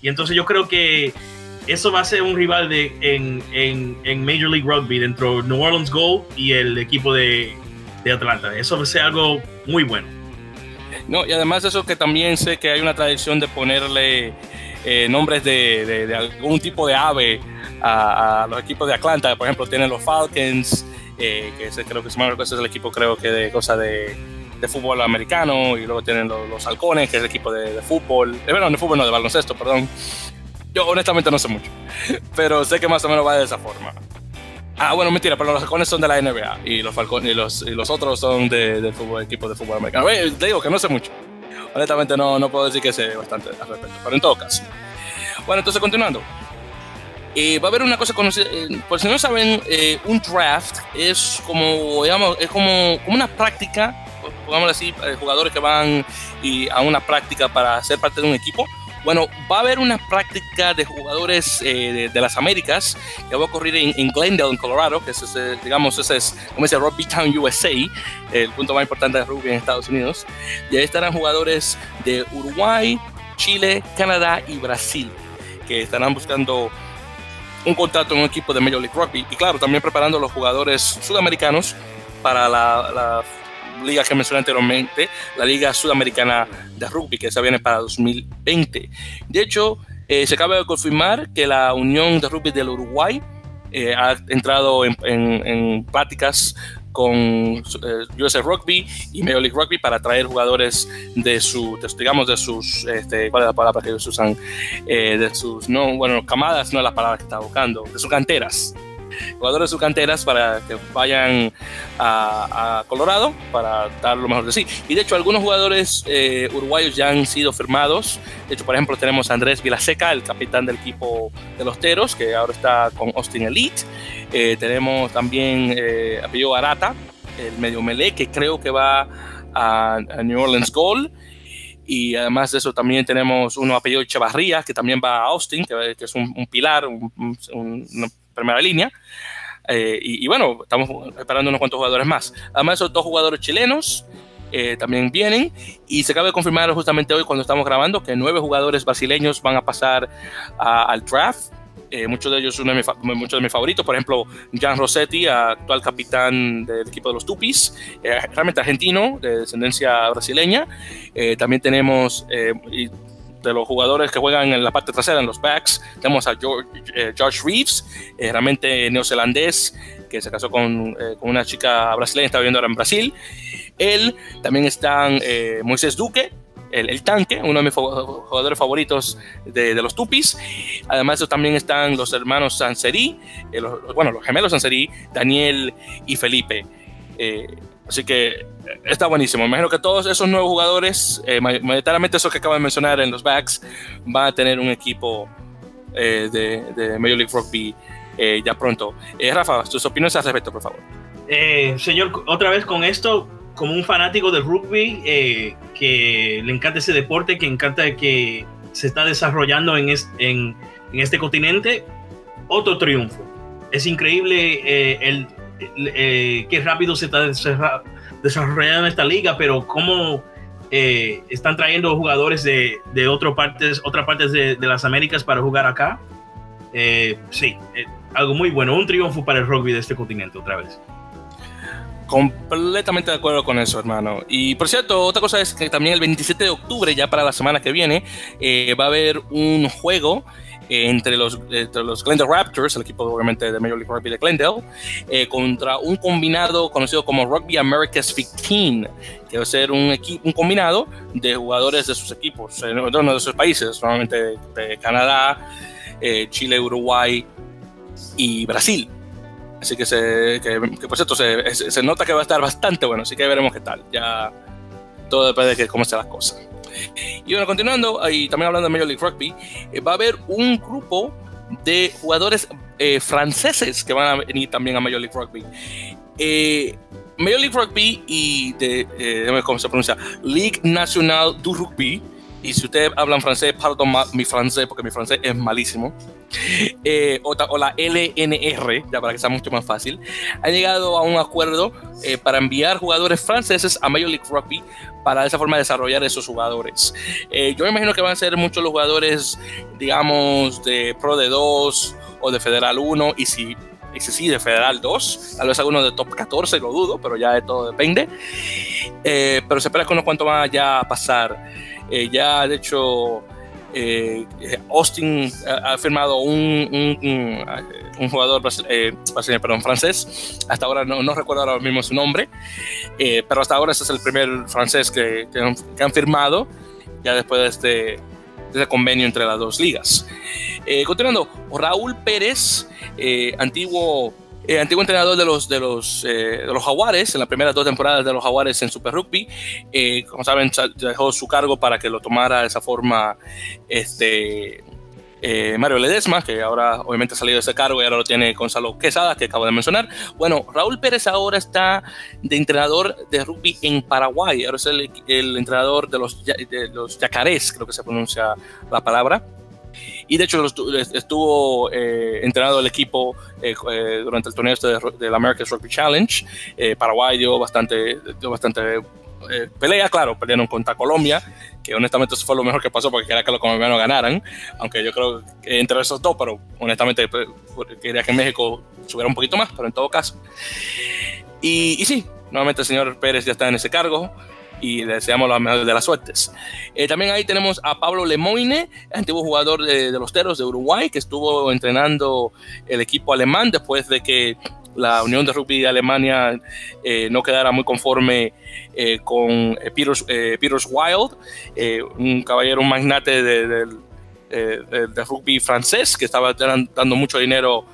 Y entonces yo creo que eso va a ser un rival de, en, en, Major League Rugby dentro de New Orleans Gold y el equipo de, de Atlanta. Eso va a ser algo muy bueno. No, y además eso que también sé que hay una tradición de ponerle eh, nombres de, algún tipo de ave a, los equipos de Atlanta. Por ejemplo, tienen los Falcons, eh, que creo que es el equipo creo que de cosas de, fútbol americano, y luego tienen los, Halcones, que es el equipo de, fútbol, de, bueno, de fútbol no, de baloncesto, perdón. Yo honestamente no sé mucho, pero sé que más o menos va de esa forma. Ah, bueno, mentira, pero los halcones son de la NBA y los falcones y los, y los otros son de, de fútbol, equipos de fútbol americano. te digo que no sé mucho honestamente no, no puedo decir que sé bastante al respecto, pero en todo caso. Bueno, entonces continuando. Eh, va a haber una cosa conocida, eh, por si no saben, eh, un draft es como, digamos, es como, como una práctica, pongámoslo así, jugadores que van y a una práctica para ser parte de un equipo. Bueno, va a haber una práctica de jugadores de, las Américas que va a ocurrir en, Glendale, en Colorado, que es, digamos, ese es, como dice, Rugby Town, USA, el punto más importante de rugby en Estados Unidos. Y ahí estarán jugadores de Uruguay, Chile, Canadá y Brasil, que estarán buscando un contrato en un equipo de Major League Rugby. Y claro, también preparando a los jugadores sudamericanos para la, liga que mencioné anteriormente, la Liga Sudamericana de Rugby, que se viene para 2020. De hecho, eh, se acaba de confirmar que la Unión de Rugby del Uruguay eh, ha entrado en, en, pláticas con eh, USA Rugby y Major League Rugby para traer jugadores de su, digamos, de sus, este, ¿cuál es la palabra que ellos usan? de sus, no, bueno, camadas no es la palabra que está buscando, de sus canteras jugadores de sus canteras para que vayan a, Colorado para dar lo mejor de sí. Y de hecho, algunos jugadores eh, uruguayos ya han sido firmados. De hecho, por ejemplo, tenemos a Andrés Vilaseca, el capitán del equipo de los Teros, que ahora está con Austin Elite. Eh, tenemos también eh, apellido Arata, el medio melee, que creo que va a, New Orleans Gold. Y además de eso también tenemos uno apellido Echevarría, que también va a Austin, que, es un, pilar, un, primera línea. Eh, y, bueno, estamos esperando unos cuantos jugadores más. Además, esos dos jugadores chilenos eh, también vienen. Y se acaba de confirmar justamente hoy, cuando estamos grabando, que nueve jugadores brasileños van a pasar al draft. Eh, muchos de ellos, uno de muchos de mis favoritos, por ejemplo, Jan Rossetti, actual capitán del equipo de los Tupis, realmente argentino, de descendencia brasileña. también tenemos, de los jugadores que juegan en la parte trasera, en los backs, tenemos a George, eh, Reeves, eh, realmente neozelandés, que se casó con, eh, con, una chica brasileña, está viviendo ahora en Brasil. Él, también están Moisés Duque, el, tanque, uno de mis jugadores favoritos de, de, los Tupis. Además, también están los hermanos Sanseri, bueno, los gemelos Sanseri, Daniel y Felipe. Así que eh, está buenísimo. Me imagino que todos esos nuevos jugadores, eh, mayoritariamente esos que acabo de mencionar en los backs, van a tener un equipo eh, de, Major League Rugby eh, ya pronto. Rafa, tus opiniones al respecto, por favor. señor, otra vez con esto, como un fanático del rugby, que le encanta ese deporte, que encanta que se está desarrollando en, en, en este continente, otro triunfo. Es increíble el eh, qué rápido se está desarrollando esta liga, pero cómo eh, están trayendo jugadores de, de otras partes, otras partes de, las Américas para jugar acá. Eh, sí, algo muy bueno, un triunfo para el rugby de este continente otra vez. Completamente de acuerdo con eso, hermano. Y por cierto, otra cosa es que también el 27 de octubre, ya para la semana que viene, va a haber un juego entre los, los Glendale Raptors, el equipo obviamente de Major League Rugby de Glendale, eh, contra un combinado conocido como Rugby Americas 15, que va a ser un, un combinado de jugadores de sus equipos, de uno de sus países, normalmente de Canadá, eh, Chile, Uruguay y Brasil. Así que, se, que, por cierto, se, se, nota que va a estar bastante bueno, así que veremos qué tal. Ya todo depende de cómo estén las cosas. Y bueno, continuando, y también hablando de Major League Rugby, eh, va a haber un grupo de jugadores eh, franceses que van a venir también a Major League Rugby. Eh, Major League Rugby y de, ¿cómo se pronuncia? Ligue Nationale du Rugby. Y si ustedes hablan francés, perdón mi francés, porque mi francés es malísimo. o, o, la LNR, ya para que sea mucho más fácil, han llegado a un acuerdo para enviar jugadores franceses a Major League Rugby para de esa forma desarrollar esos jugadores. Eh, yo me imagino que van a ser muchos los jugadores, digamos, de Pro de 2 o de Federal 1 y si y sí, de Federal 2, tal vez algunos de Top 14, lo dudo, pero ya de todo depende. Eh, pero se espera que unos cuantos van a ya pasar. Eh, ya, de hecho, Austin ha, firmado un, un, un, jugador eh, francés. Hasta ahora no, no, recuerdo ahora mismo su nombre, eh, pero hasta ahora ese es el primer francés que, que, han, firmado ya después de este, de este, convenio entre las dos ligas. Eh, continuando, Raúl Pérez, antiguo antiguo entrenador de los, de, los, de los Jaguares, en las primeras dos temporadas de los Jaguares en Super Rugby. como saben, dejó su cargo para que lo tomara de esa forma este, eh, Mario Ledesma, que ahora obviamente ha salido de ese cargo y ahora lo tiene Gonzalo Quesada, que acabo de mencionar. Bueno, Raúl Pérez ahora está de entrenador de rugby en Paraguay, ahora es el, el entrenador de los, de los yacarés, creo que se pronuncia la palabra. Y de hecho estuvo eh, entrenado el equipo eh, durante el torneo este del America's Rugby Challenge. Paraguay dio bastante, bastante eh, pelea, claro, pelearon contra Colombia, que honestamente fue lo mejor que pasó porque quería que los colombianos ganaran, aunque yo creo que entre esos dos, pero honestamente pues, quería que México subiera un poquito más, pero en todo caso. Y, y sí, nuevamente el señor Pérez ya está en ese cargo. Y deseamos la mejor de las suertes. Eh, también ahí tenemos a Pablo Lemoine, antiguo jugador de, los Teros de Uruguay, que estuvo entrenando el equipo alemán después de que la Unión de Rugby de Alemania eh, no quedara muy conforme eh, con Peters, Wild, un caballero, magnate de, de, rugby francés que estaba dando mucho dinero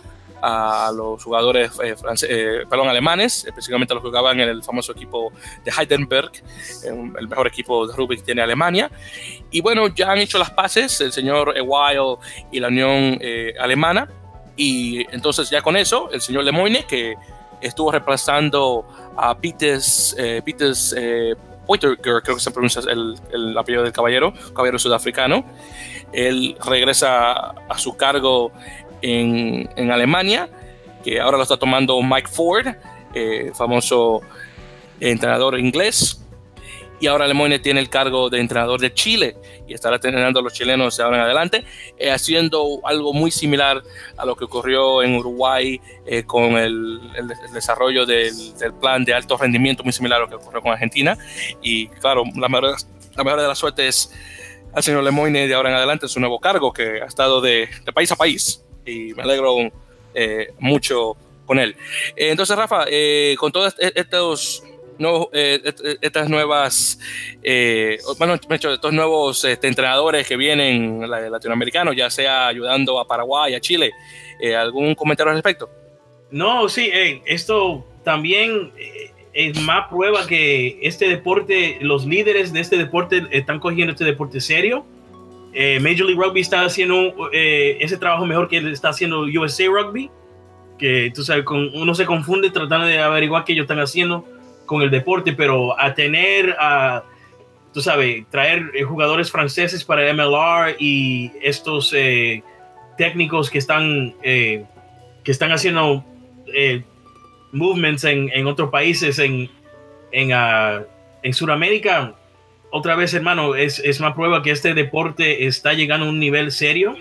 a los jugadores eh, eh, perdón, alemanes, específicamente los que jugaban en el famoso equipo de Heidelberg, el mejor equipo de rugby que tiene Alemania. Y bueno, ya han hecho las paces el señor Ewile y la Unión eh, Alemana. Y entonces ya con eso, el señor Lemoyne, que estuvo reemplazando a Peters, Peters creo que se pronuncia el, el, apellido del caballero, caballero sudafricano. Él regresa a su cargo en, Alemania, que ahora lo está tomando Mike Ford, eh, famoso entrenador inglés. Y ahora Lemoyne tiene el cargo de entrenador de Chile y estará entrenando a los chilenos de ahora en adelante, eh, haciendo algo muy similar a lo que ocurrió en Uruguay eh, con el, desarrollo del, plan de alto rendimiento, muy similar a lo que ocurrió con Argentina. Y claro, la mejor, la mejor de las suertes al señor Lemoyne de ahora en adelante en su nuevo cargo, que ha estado de, de país a país y me alegro eh, mucho con él. Eh, entonces, Rafa, eh, con todos estos nuevos, estas nuevas, bueno, estos nuevos este, entrenadores que vienen latinoamericanos, ya sea ayudando a Paraguay, a Chile, ¿algún comentario al respecto? No, sí, esto también es más prueba que este deporte, los líderes de este deporte están cogiendo este deporte serio eh, Major League Rugby está haciendo eh, ese trabajo mejor que está haciendo USA Rugby, que tú sabes, uno se confunde tratando de averiguar qué ellos están haciendo con el deporte, pero a tener, a, tú sabes, traer eh, jugadores franceses para MLR y estos técnicos que están, que están haciendo movements en, otros países, en, en, uh, en Sudamérica, otra vez, hermano, es, es, más prueba que este deporte está llegando a un nivel serio.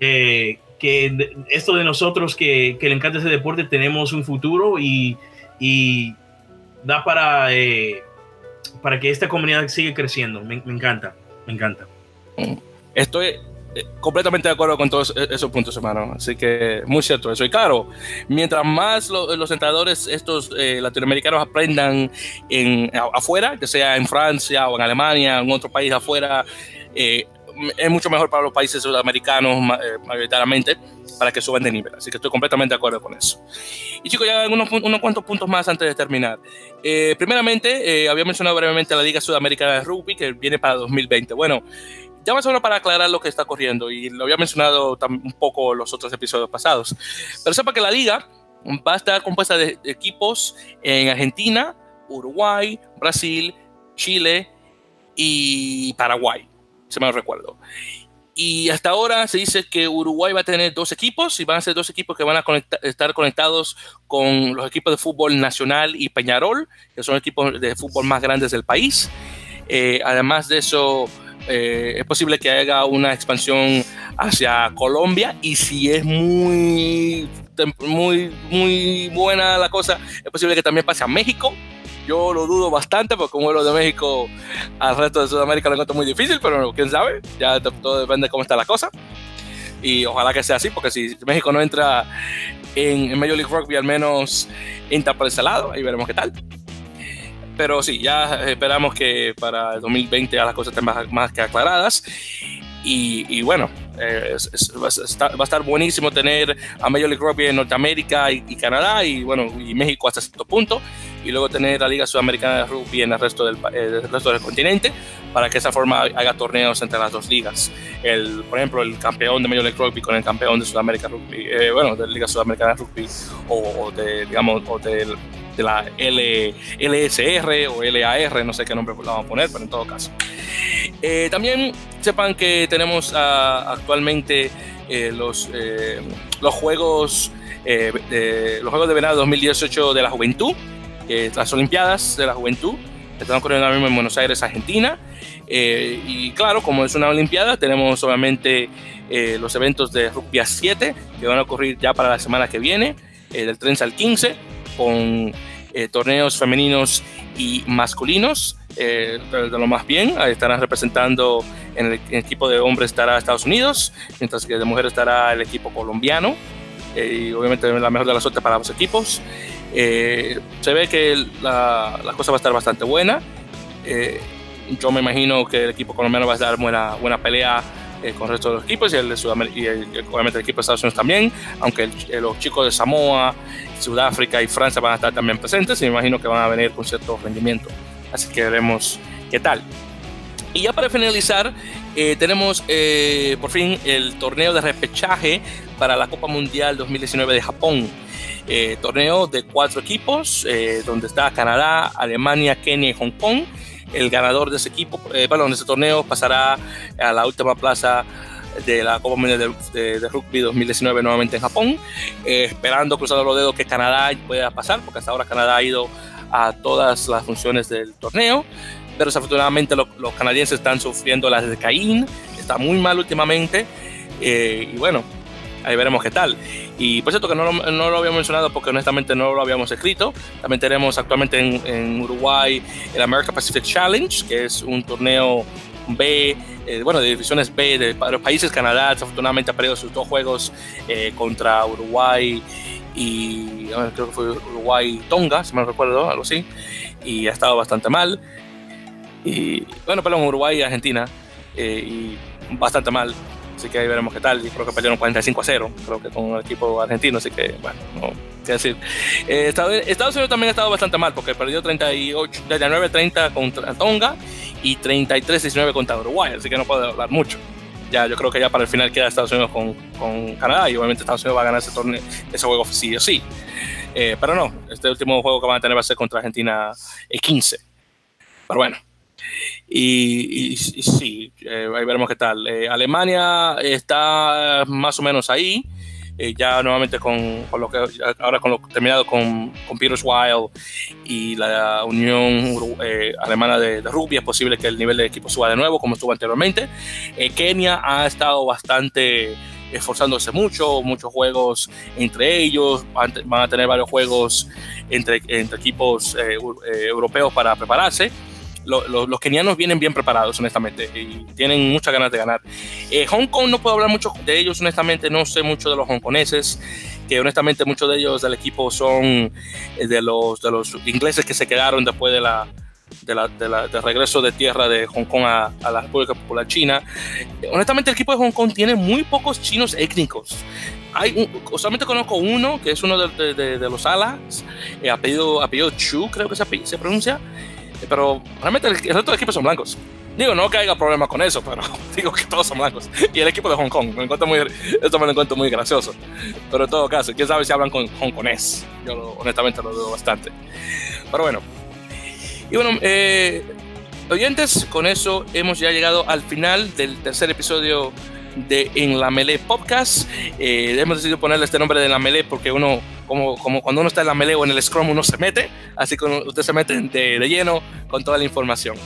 Eh, que esto de nosotros que, que, le encanta ese deporte tenemos un futuro y, y da para, eh, para que esta comunidad siga creciendo. Me, me encanta, me encanta. Estoy eh, completamente de acuerdo con todos e-, esos puntos, hermano. Así que muy cierto eso. Y claro, mientras más los entrenadores estos eh, latinoamericanos aprendan en, afuera, que sea en Francia o en Alemania, en otro país afuera, eh, es mucho mejor para los países sudamericanos mayoritariamente para que suban de nivel. Así que estoy completamente de acuerdo con eso. Y chicos, ya unos, unos cuantos puntos más antes de terminar. primeramente, había mencionado brevemente la Liga Sudamericana de Rugby que viene para 2020. Bueno, ya más o menos para aclarar lo que está ocurriendo, y lo había mencionado un poco los otros episodios pasados, pero sepa que la liga va a estar compuesta de equipos en Argentina, Uruguay, Brasil, Chile y Paraguay, si me recuerdo. Y hasta ahora se dice que Uruguay va a tener dos equipos y van a ser dos equipos que van a estar conectados con los equipos de fútbol nacional y Peñarol, que son equipos de fútbol más grandes del país. Eh, además de eso, eh, es posible que haga una expansión hacia Colombia y si es muy, muy, muy buena la cosa, es posible que también pase a México. Yo lo dudo bastante porque un vuelo de México al resto de Sudamérica lo encuentro muy difícil, pero quién sabe, ya todo depende de cómo está la cosa. Y ojalá que sea así, porque si México no entra en, en Major League Rugby, al menos entra por ese lado, ahí veremos qué tal pero sí, ya esperamos que para el 2020 ya las cosas estén más, que aclaradas. Y, bueno, eh, va, a estar, buenísimo tener a Major League Rugby en Norteamérica y, Canadá y bueno, y México hasta cierto punto. Y luego tener la Liga Sudamericana de Rugby en el resto del, eh, resto del continente para que de esa forma haga torneos entre las dos ligas. El, por ejemplo, el campeón de Major League Rugby con el campeón de Sudamérica Rugby, eh, bueno, de la Liga Sudamericana de Rugby o de, digamos, o del de la L, LSR o LAR, no sé qué nombre la vamos a poner, pero en todo caso. Eh, también sepan que tenemos ah, actualmente eh, los, eh, los, juegos, de, los Juegos de Verano 2018 de la Juventud, las Olimpiadas de la Juventud, que están ocurriendo ahora mismo en Buenos Aires, Argentina. y claro, como es una Olimpiada, tenemos obviamente los eventos de Rugby a 7 que van a ocurrir ya para la semana que viene, del 30 al 15 con torneos femeninos y masculinos. de, lo más bien, estarán representando en el, equipo de hombres estará Estados Unidos, mientras que de mujeres estará el equipo colombiano. y obviamente la mejor de la suerte para los equipos. se ve que la, la, cosa va a estar bastante buena yo me imagino que el equipo colombiano va a dar buena, buena pelea eh, con el resto de los equipos y, el de y obviamente el equipo de Estados Unidos también, aunque los chicos de Samoa, Sudáfrica y Francia van a estar también presentes y me imagino que van a venir con cierto rendimiento. Así que veremos qué tal. Y ya para finalizar, eh, tenemos eh, por fin el torneo de repechaje para la Copa Mundial 2019 de Japón. torneo de cuatro equipos, donde está Canadá, Alemania, Kenia y Hong Kong el ganador de ese equipo, eh, de ese torneo pasará a la última plaza de la Copa Mundial de, Rugby 2019 nuevamente en Japón, eh, esperando, cruzando los dedos, que Canadá pueda pasar, porque hasta ahora Canadá ha ido a todas las funciones del torneo, pero desafortunadamente los canadienses están sufriendo las de Caín, está muy mal últimamente, eh, y bueno, ahí veremos qué tal. Y por cierto que no lo, no lo habíamos mencionado porque honestamente no lo habíamos escrito. También tenemos actualmente en, Uruguay el America Pacific Challenge, que es un torneo B, eh, bueno, de divisiones B de los países. Canadá desafortunadamente ha perdido sus dos juegos eh, contra Uruguay y creo que fue Uruguay-Tonga, si me recuerdo, algo así. Y ha estado bastante mal. Y bueno, perdón, Uruguay y Argentina. Eh, y bastante mal. Así que ahí veremos qué tal. Yo creo que perdieron 45 a 0, creo que con el equipo argentino. Así que, bueno, no qué decir. Eh, Estados Unidos también ha estado bastante mal porque perdió 38, 39-30 contra Tonga y 33-19 contra Uruguay. Así que no puedo hablar mucho. Ya, yo creo que ya para el final queda Estados Unidos con, con Canadá y obviamente Estados Unidos va a ganar ese torneo, ese juego sí o sí. Eh, pero no, este último juego que van a tener va a ser contra Argentina el 15. Pero bueno. Y, sí, eh, ahí veremos qué tal. Eh, Alemania está más o menos ahí, eh, ya nuevamente con, con, lo que ahora con lo terminado con, con Peters Wild y la Unión Alemana de, Rugby, es posible que el nivel de equipo suba de nuevo como estuvo anteriormente. Kenia ha estado bastante esforzándose mucho, muchos juegos entre ellos, van a tener varios juegos entre, entre equipos europeos para prepararse los kenianos vienen bien preparados, honestamente, y tienen muchas ganas de ganar. Eh, Hong Kong no puedo hablar mucho de ellos, honestamente, no sé mucho de los hongkoneses, que honestamente muchos de ellos del equipo son eh, de los, de los ingleses que se quedaron después de la, de la, del regreso de tierra de Hong Kong a, la República Popular China. Honestamente, el equipo de Hong Kong tiene muy pocos chinos étnicos. Hay solamente conozco uno, que es uno de, de, los alas, eh, apellido, apellido Chu, creo que se, se pronuncia, pero realmente el, resto del equipo son blancos. Digo, no que haya problemas con eso, pero digo que todos son blancos. Y el equipo de Hong Kong, me encuentro muy, esto me lo encuentro muy gracioso. Pero en todo caso, quién sabe si hablan con hongkonés. Yo honestamente lo dudo bastante. Pero bueno. Y bueno, eh, oyentes, con eso hemos ya llegado al final del tercer episodio de En la Melee Podcast. Eh, hemos decidido ponerle este nombre de La Melee porque uno, como, como cuando uno está en la Melee o en el Scrum, uno se mete, así que usted se mete de, de lleno con toda la información.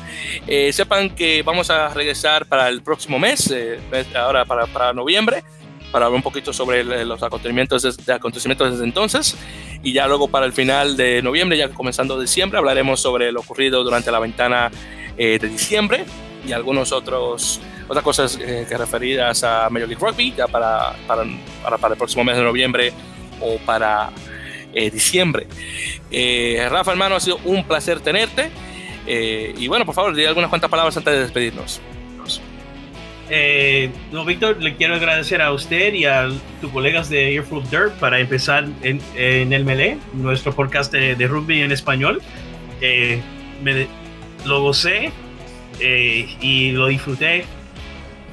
Eh, sepan que vamos a regresar para el próximo mes, eh, ahora para, para, noviembre, para hablar un poquito sobre los acontecimientos, de, acontecimientos desde entonces. Y ya luego para el final de noviembre, ya comenzando diciembre, hablaremos sobre lo ocurrido durante la ventana de diciembre y algunos otros otras cosas eh, que referidas a Major League Rugby, ya para, para, para, el próximo mes de noviembre o para eh, diciembre. Eh, Rafa, hermano, ha sido un placer tenerte. y bueno, por favor, di algunas cuantas palabras antes de despedirnos. no, Víctor, le quiero agradecer a usted y a tus colegas de Earful Dirt para empezar en, en el Melee, nuestro podcast de, de rugby en español. Me, lo gocé y lo disfruté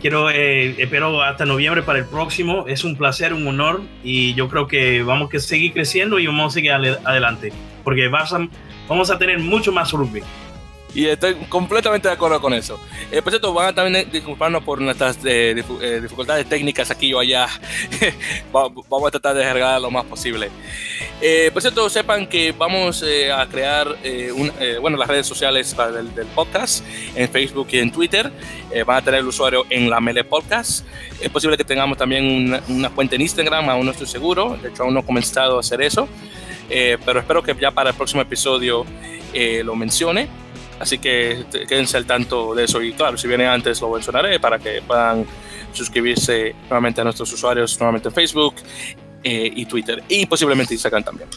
quiero, eh, espero hasta noviembre para el próximo. Es un placer, un honor y yo creo que vamos a seguir creciendo y vamos a seguir adelante porque vamos a tener mucho más rugby. Y estoy completamente de acuerdo con eso. Eh, por cierto, van a también disculparnos por nuestras eh, eh, dificultades técnicas aquí o allá. vamos a tratar de arreglar lo más posible. por cierto, sepan que vamos a crear bueno, las redes sociales para del, podcast en Facebook y en Twitter. van a tener el usuario en la Mele Podcast. Es posible que tengamos también una, una cuenta en Instagram, aún no estoy seguro. De hecho, aún no he comenzado a hacer eso. pero espero que ya para el próximo episodio lo mencione. Así que quédense al tanto de eso. Y claro, si viene antes lo mencionaré para que puedan suscribirse nuevamente a nuestros usuarios, nuevamente en Facebook eh, y Twitter y posiblemente Instagram también.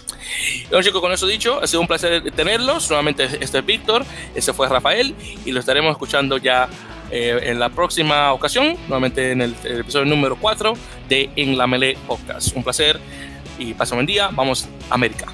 Bueno chicos, con eso dicho, ha sido un placer tenerlos. Nuevamente este es Víctor, ese fue Rafael y lo estaremos escuchando ya eh, en la próxima ocasión, nuevamente en el, episodio número 4 de En la Melee Podcast. Un placer y pasen buen día. Vamos, América.